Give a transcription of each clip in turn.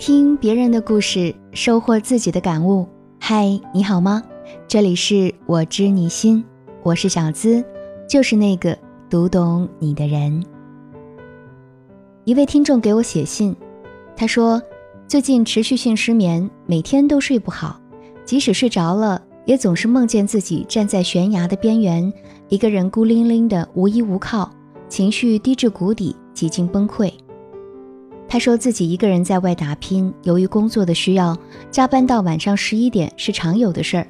听别人的故事，收获自己的感悟。嗨，你好吗？这里是我知你心，我是小资，就是那个读懂你的人。一位听众给我写信，他说最近持续性失眠，每天都睡不好，即使睡着了，也总是梦见自己站在悬崖的边缘，一个人孤零零的无依无靠，情绪低至谷底，几近崩溃。他说自己一个人在外打拼，由于工作的需要，加班到晚上十一点是常有的事儿。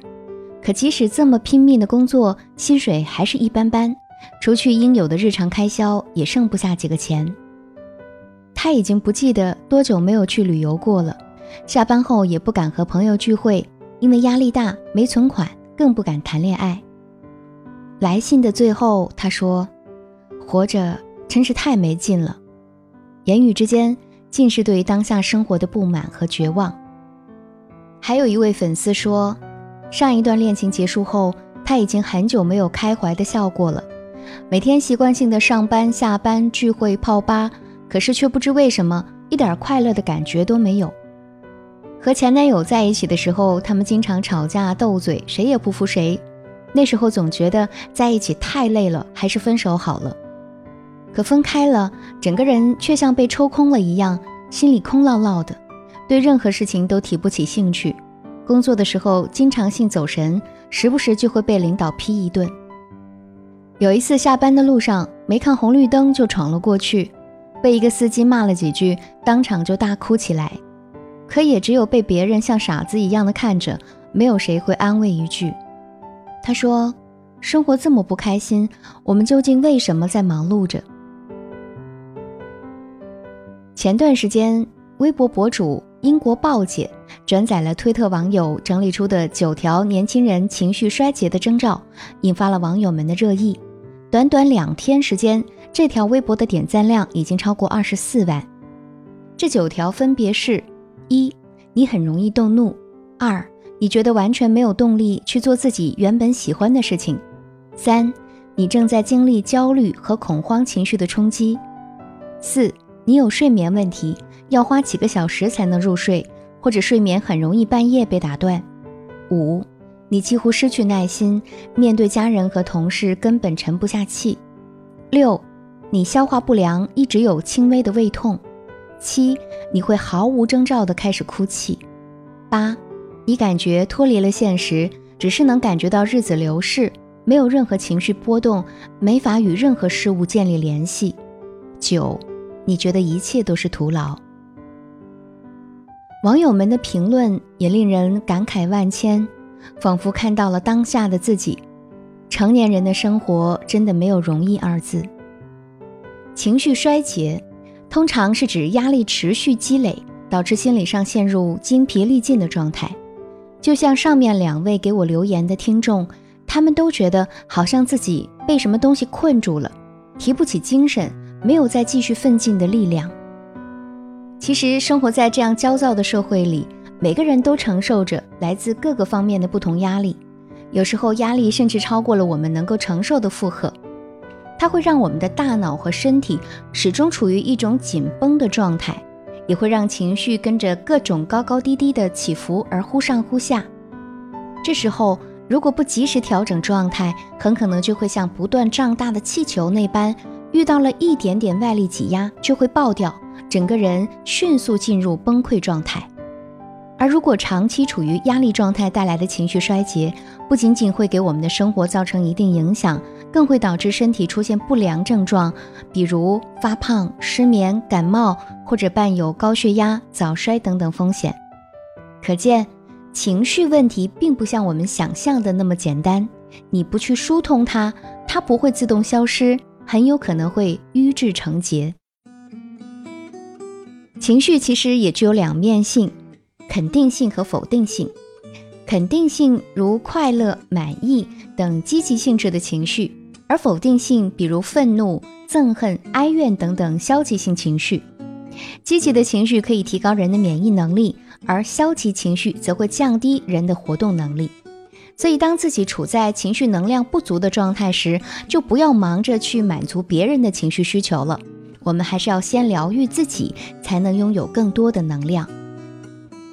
可即使这么拼命的工作，薪水还是一般般，除去应有的日常开销，也剩不下几个钱。他已经不记得多久没有去旅游过了，下班后也不敢和朋友聚会，因为压力大，没存款，更不敢谈恋爱。来信的最后，他说：“活着真是太没劲了。”言语之间。尽是对当下生活的不满和绝望。还有一位粉丝说，上一段恋情结束后，他已经很久没有开怀的笑过了。每天习惯性的上班、下班、聚会、泡吧，可是却不知为什么一点快乐的感觉都没有。和前男友在一起的时候，他们经常吵架斗嘴，谁也不服谁。那时候总觉得在一起太累了，还是分手好了。可分开了，整个人却像被抽空了一样，心里空落落的，对任何事情都提不起兴趣。工作的时候经常性走神，时不时就会被领导批一顿。有一次下班的路上没看红绿灯就闯了过去，被一个司机骂了几句，当场就大哭起来。可也只有被别人像傻子一样的看着，没有谁会安慰一句。他说：“生活这么不开心，我们究竟为什么在忙碌着？”前段时间，微博博主英国豹姐转载了推特网友整理出的九条年轻人情绪衰竭的征兆，引发了网友们的热议。短短两天时间，这条微博的点赞量已经超过二十四万。这九条分别是：一、你很容易动怒；二、你觉得完全没有动力去做自己原本喜欢的事情；三、你正在经历焦虑和恐慌情绪的冲击；四。你有睡眠问题，要花几个小时才能入睡，或者睡眠很容易半夜被打断。五，你几乎失去耐心，面对家人和同事根本沉不下气。六，你消化不良，一直有轻微的胃痛。七，你会毫无征兆的开始哭泣。八，你感觉脱离了现实，只是能感觉到日子流逝，没有任何情绪波动，没法与任何事物建立联系。九。你觉得一切都是徒劳。网友们的评论也令人感慨万千，仿佛看到了当下的自己。成年人的生活真的没有容易二字。情绪衰竭，通常是指压力持续积累，导致心理上陷入精疲力尽的状态。就像上面两位给我留言的听众，他们都觉得好像自己被什么东西困住了，提不起精神。没有再继续奋进的力量。其实，生活在这样焦躁的社会里，每个人都承受着来自各个方面的不同压力。有时候，压力甚至超过了我们能够承受的负荷，它会让我们的大脑和身体始终处于一种紧绷的状态，也会让情绪跟着各种高高低低的起伏而忽上忽下。这时候，如果不及时调整状态，很可能就会像不断胀大的气球那般。遇到了一点点外力挤压就会爆掉，整个人迅速进入崩溃状态。而如果长期处于压力状态带来的情绪衰竭，不仅仅会给我们的生活造成一定影响，更会导致身体出现不良症状，比如发胖、失眠、感冒，或者伴有高血压、早衰等等风险。可见，情绪问题并不像我们想象的那么简单，你不去疏通它，它不会自动消失。很有可能会瘀滞成结。情绪其实也具有两面性，肯定性和否定性。肯定性如快乐、满意等积极性质的情绪，而否定性比如愤怒、憎恨、哀怨等等消极性情绪。积极的情绪可以提高人的免疫能力，而消极情绪则会降低人的活动能力。所以，当自己处在情绪能量不足的状态时，就不要忙着去满足别人的情绪需求了。我们还是要先疗愈自己，才能拥有更多的能量。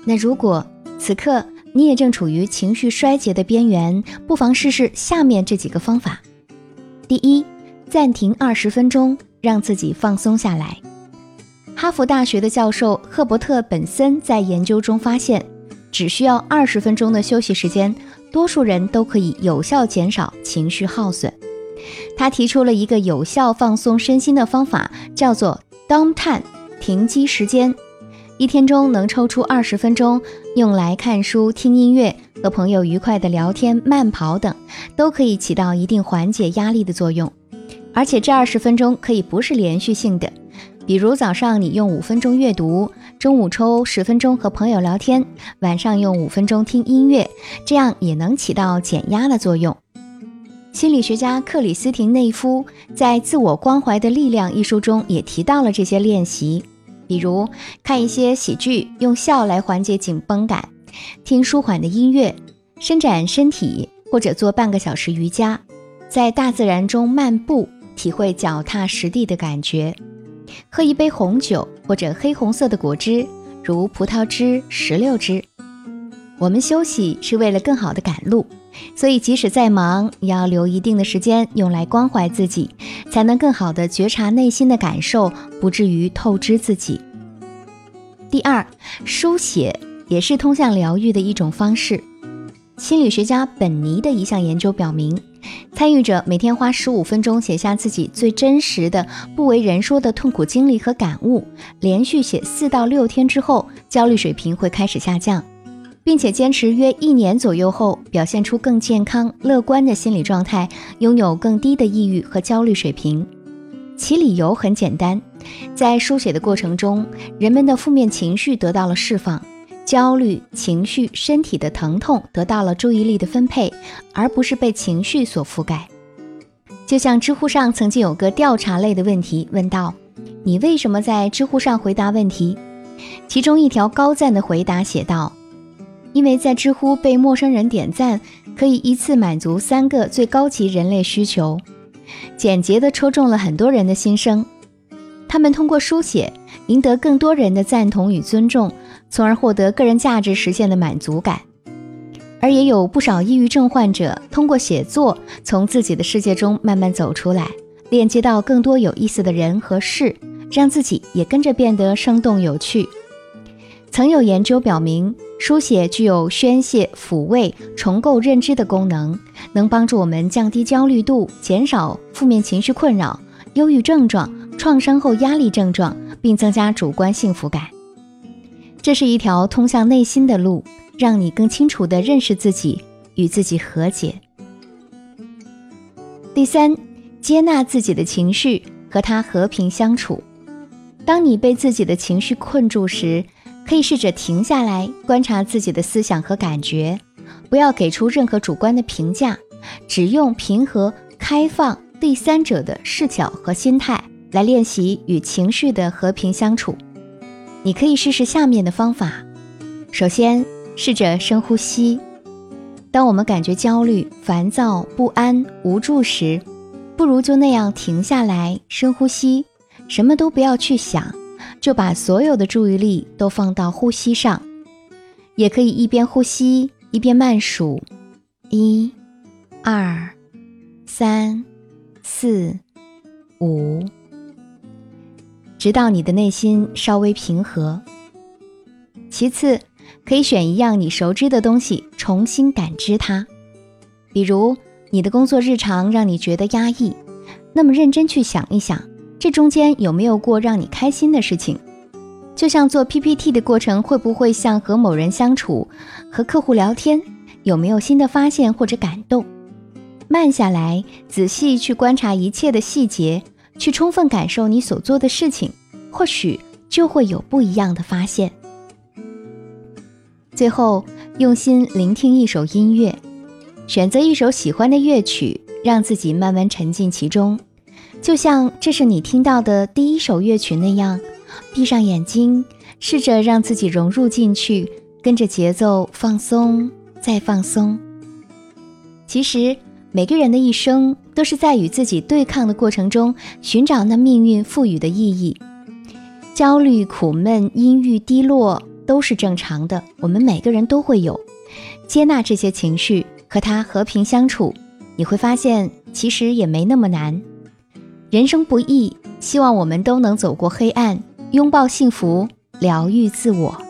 那如果此刻你也正处于情绪衰竭的边缘，不妨试试下面这几个方法。第一，暂停二十分钟，让自己放松下来。哈佛大学的教授赫伯特·本森在研究中发现，只需要二十分钟的休息时间，多数人都可以有效减少情绪耗损。他提出了一个有效放松身心的方法，叫做 “downtime” 停机时间。一天中能抽出二十分钟，用来看书、听音乐、和朋友愉快的聊天、慢跑等，都可以起到一定缓解压力的作用。而且这二十分钟可以不是连续性的，比如早上你用五分钟阅读，中午抽十分钟和朋友聊天，晚上用五分钟听音乐，这样也能起到减压的作用。心理学家克里斯汀内夫在《自我关怀的力量》一书中也提到了这些练习。比如看一些喜剧，用笑来缓解紧绷感；听舒缓的音乐，伸展身体，或者做半个小时瑜伽；在大自然中漫步，体会脚踏实地的感觉；喝一杯红酒或者黑红色的果汁，如葡萄汁、石榴汁。我们休息是为了更好的赶路，所以即使再忙，也要留一定的时间用来关怀自己，才能更好的觉察内心的感受，不至于透支自己。第二，书写也是通向疗愈的一种方式。心理学家本尼的一项研究表明，参与者每天花十五分钟写下自己最真实的、不为人说的痛苦经历和感悟，连续写四到六天之后，焦虑水平会开始下降。并且坚持约一年左右后，表现出更健康、乐观的心理状态，拥有更低的抑郁和焦虑水平。其理由很简单，在书写的过程中，人们的负面情绪得到了释放，焦虑情绪、身体的疼痛得到了注意力的分配，而不是被情绪所覆盖。就像知乎上曾经有个调查类的问题，问道：“你为什么在知乎上回答问题？”其中一条高赞的回答写道。因为在知乎被陌生人点赞，可以一次满足三个最高级人类需求，简洁地戳中了很多人的心声。他们通过书写赢得更多人的赞同与尊重，从而获得个人价值实现的满足感。而也有不少抑郁症患者通过写作从自己的世界中慢慢走出来，链接到更多有意思的人和事，让自己也跟着变得生动有趣。曾有研究表明。书写具有宣泄、抚慰、重构认知的功能，能帮助我们降低焦虑度，减少负面情绪困扰、忧郁症状、创伤后压力症状，并增加主观幸福感。这是一条通向内心的路，让你更清楚地认识自己，与自己和解。第三，接纳自己的情绪，和它和平相处。当你被自己的情绪困住时，可以试着停下来，观察自己的思想和感觉，不要给出任何主观的评价，只用平和、开放、第三者的视角和心态来练习与情绪的和平相处。你可以试试下面的方法：首先，试着深呼吸。当我们感觉焦虑、烦躁、不安、无助时，不如就那样停下来，深呼吸，什么都不要去想。就把所有的注意力都放到呼吸上，也可以一边呼吸一边慢数，一、二、三、四、五，直到你的内心稍微平和。其次，可以选一样你熟知的东西，重新感知它。比如，你的工作日常让你觉得压抑，那么认真去想一想。这中间有没有过让你开心的事情？就像做 PPT 的过程，会不会像和某人相处、和客户聊天？有没有新的发现或者感动？慢下来，仔细去观察一切的细节，去充分感受你所做的事情，或许就会有不一样的发现。最后，用心聆听一首音乐，选择一首喜欢的乐曲，让自己慢慢沉浸其中。就像这是你听到的第一首乐曲那样，闭上眼睛，试着让自己融入进去，跟着节奏放松，再放松。其实每个人的一生都是在与自己对抗的过程中，寻找那命运赋予的意义。焦虑、苦闷、阴郁、低落，都是正常的，我们每个人都会有。接纳这些情绪，和他和平相处，你会发现其实也没那么难。人生不易，希望我们都能走过黑暗，拥抱幸福，疗愈自我。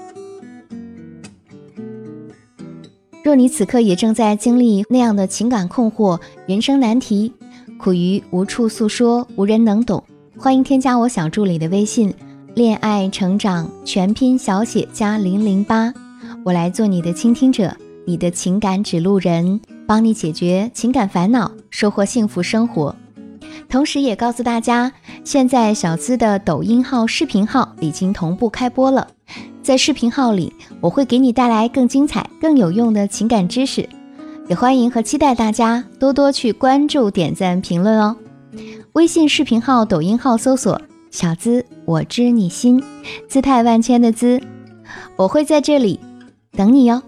若你此刻也正在经历那样的情感困惑、人生难题，苦于无处诉说、无人能懂，欢迎添加我小助理的微信“恋爱成长全拼小写加零零八”，我来做你的倾听者。你的情感指路人，帮你解决情感烦恼，收获幸福生活。同时，也告诉大家，现在小资的抖音号、视频号已经同步开播了。在视频号里，我会给你带来更精彩、更有用的情感知识。也欢迎和期待大家多多去关注、点赞、评论哦。微信视频号、抖音号搜索“小资我知你心”，姿态万千的姿，我会在这里等你哟。